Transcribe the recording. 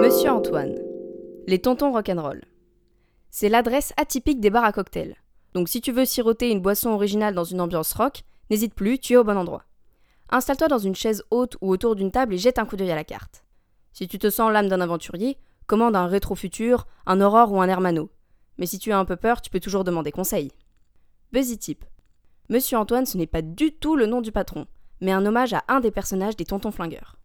Monsieur Antoine. Les tontons rock'n'roll. C'est l'adresse atypique des bars à cocktails. Donc si tu veux siroter une boisson originale dans une ambiance rock, n'hésite plus, tu es au bon endroit. Installe-toi dans une chaise haute ou autour d'une table et jette un coup d'œil à la carte. Si tu te sens l'âme d'un aventurier, commande un rétro-futur, un aurore ou un hermano. Mais si tu as un peu peur, tu peux toujours demander conseil. Buzzy Tip. Monsieur Antoine, ce n'est pas du tout le nom du patron, mais un hommage à un des personnages des tontons flingueurs.